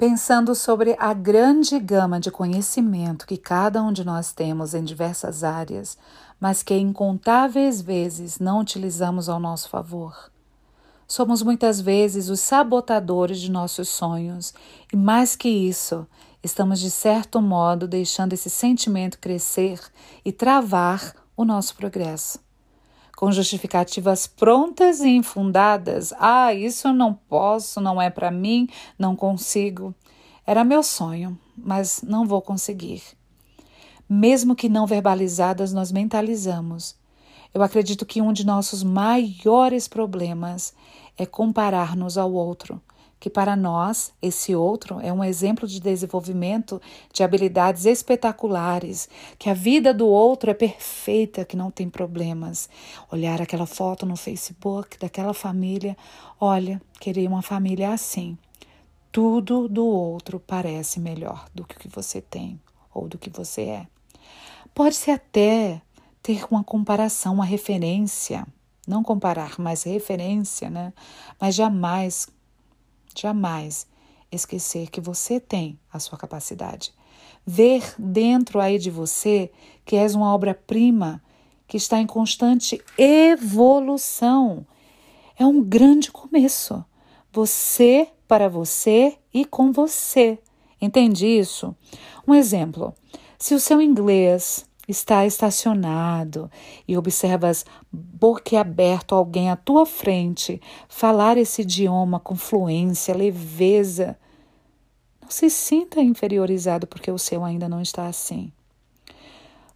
Pensando sobre a grande gama de conhecimento que cada um de nós temos em diversas áreas, mas que incontáveis vezes não utilizamos ao nosso favor. Somos muitas vezes os sabotadores de nossos sonhos e, mais que isso, estamos de certo modo deixando esse sentimento crescer e travar o nosso progresso com justificativas prontas e infundadas. Ah, isso eu não posso, não é para mim, não consigo. Era meu sonho, mas não vou conseguir. Mesmo que não verbalizadas, nós mentalizamos. Eu acredito que um de nossos maiores problemas é comparar-nos ao outro que para nós esse outro é um exemplo de desenvolvimento de habilidades espetaculares, que a vida do outro é perfeita, que não tem problemas. Olhar aquela foto no Facebook daquela família, olha, queria uma família assim. Tudo do outro parece melhor do que o que você tem ou do que você é. Pode-se até ter uma comparação, uma referência, não comparar, mas referência, né? Mas jamais Jamais esquecer que você tem a sua capacidade. Ver dentro aí de você que és uma obra-prima que está em constante evolução. É um grande começo. Você para você e com você. Entende isso? Um exemplo: se o seu inglês está estacionado e observas boquiaberto alguém à tua frente falar esse idioma com fluência, leveza, não se sinta inferiorizado porque o seu ainda não está assim.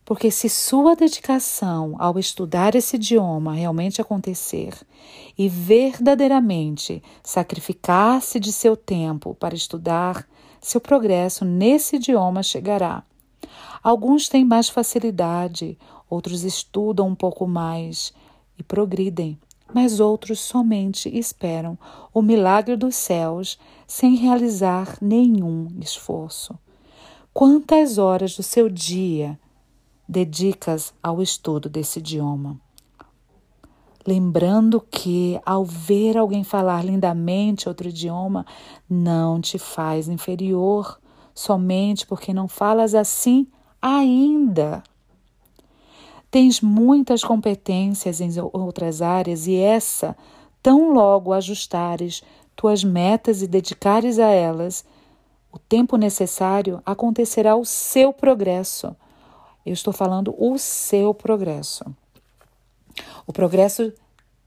Porque se sua dedicação ao estudar esse idioma realmente acontecer e verdadeiramente sacrificar-se de seu tempo para estudar, seu progresso nesse idioma chegará. Alguns têm mais facilidade, outros estudam um pouco mais e progridem, mas outros somente esperam o milagre dos céus sem realizar nenhum esforço. Quantas horas do seu dia dedicas ao estudo desse idioma? Lembrando que, ao ver alguém falar lindamente outro idioma, não te faz inferior somente porque não falas assim ainda. Tens muitas competências em outras áreas e essa, tão logo ajustares tuas metas e dedicares a elas, o tempo necessário acontecerá o seu progresso. Eu estou falando o seu progresso. O progresso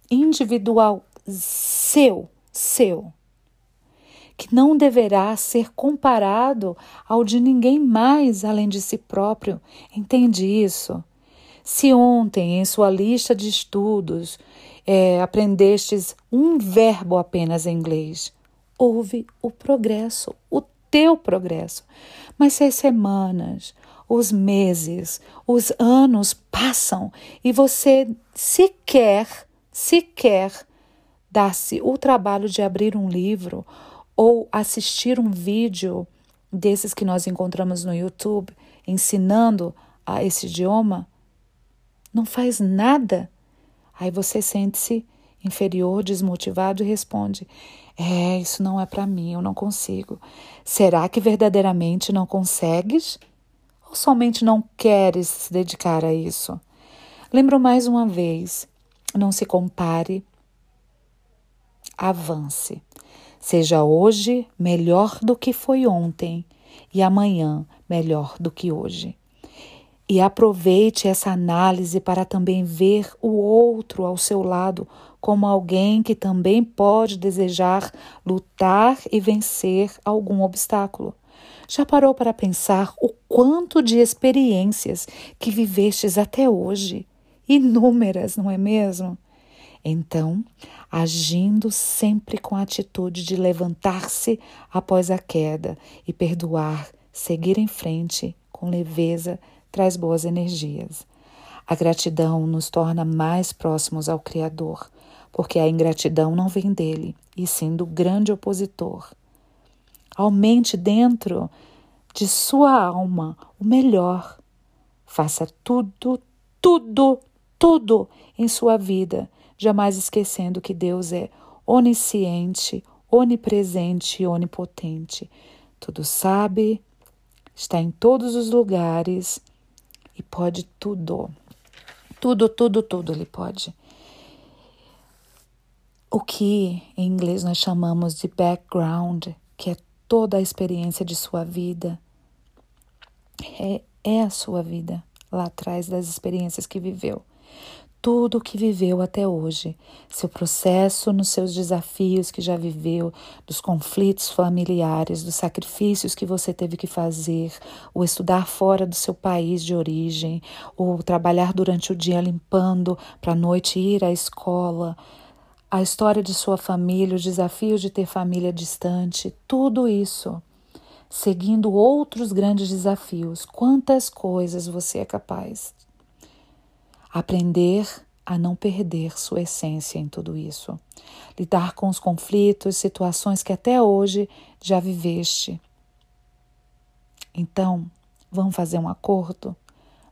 individual seu, seu não deverá ser comparado ao de ninguém mais além de si próprio. Entende isso? Se ontem, em sua lista de estudos, é, aprendestes um verbo apenas em inglês, houve o progresso, o teu progresso. Mas se as semanas, os meses, os anos passam e você sequer, sequer dá-se o trabalho de abrir um livro ou assistir um vídeo desses que nós encontramos no YouTube ensinando a esse idioma, não faz nada. Aí você sente-se inferior, desmotivado e responde: É, isso não é para mim, eu não consigo. Será que verdadeiramente não consegues? Ou somente não queres se dedicar a isso? Lembro mais uma vez: não se compare, avance. Seja hoje melhor do que foi ontem e amanhã melhor do que hoje. E aproveite essa análise para também ver o outro ao seu lado como alguém que também pode desejar lutar e vencer algum obstáculo. Já parou para pensar o quanto de experiências que vivestes até hoje? Inúmeras, não é mesmo? Então, agindo sempre com a atitude de levantar-se após a queda e perdoar, seguir em frente com leveza, traz boas energias. A gratidão nos torna mais próximos ao Criador, porque a ingratidão não vem dele, e sim do grande opositor. Aumente dentro de sua alma o melhor. Faça tudo, tudo, tudo em sua vida jamais esquecendo que Deus é onisciente, onipresente e onipotente. tudo sabe, está em todos os lugares e pode tudo. Tudo, tudo, tudo ele pode. O que em inglês nós chamamos de background, que é toda a experiência de sua vida, é, é a sua vida lá atrás das experiências que viveu tudo o que viveu até hoje, seu processo nos seus desafios que já viveu, dos conflitos familiares, dos sacrifícios que você teve que fazer, o estudar fora do seu país de origem, ou trabalhar durante o dia limpando para a noite ir à escola, a história de sua família, os desafios de ter família distante, tudo isso. Seguindo outros grandes desafios, quantas coisas você é capaz Aprender a não perder sua essência em tudo isso. Lidar com os conflitos, situações que até hoje já viveste. Então, vamos fazer um acordo?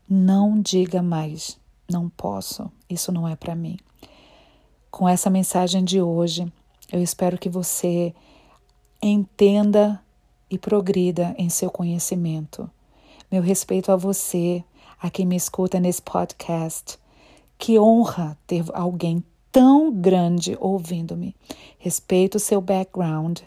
Não diga mais, não posso, isso não é para mim. Com essa mensagem de hoje, eu espero que você entenda e progrida em seu conhecimento. Meu respeito a você, a quem me escuta nesse podcast. Que honra ter alguém tão grande ouvindo-me. Respeito o seu background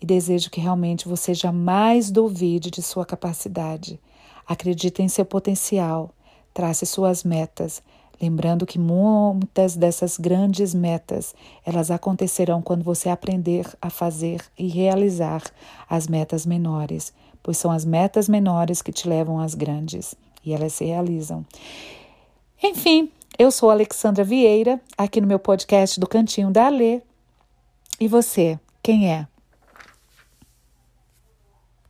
e desejo que realmente você jamais duvide de sua capacidade. Acredite em seu potencial, trace suas metas, lembrando que muitas dessas grandes metas, elas acontecerão quando você aprender a fazer e realizar as metas menores, pois são as metas menores que te levam às grandes e elas se realizam. Enfim, eu sou Alexandra Vieira, aqui no meu podcast do Cantinho da Alê. E você, quem é?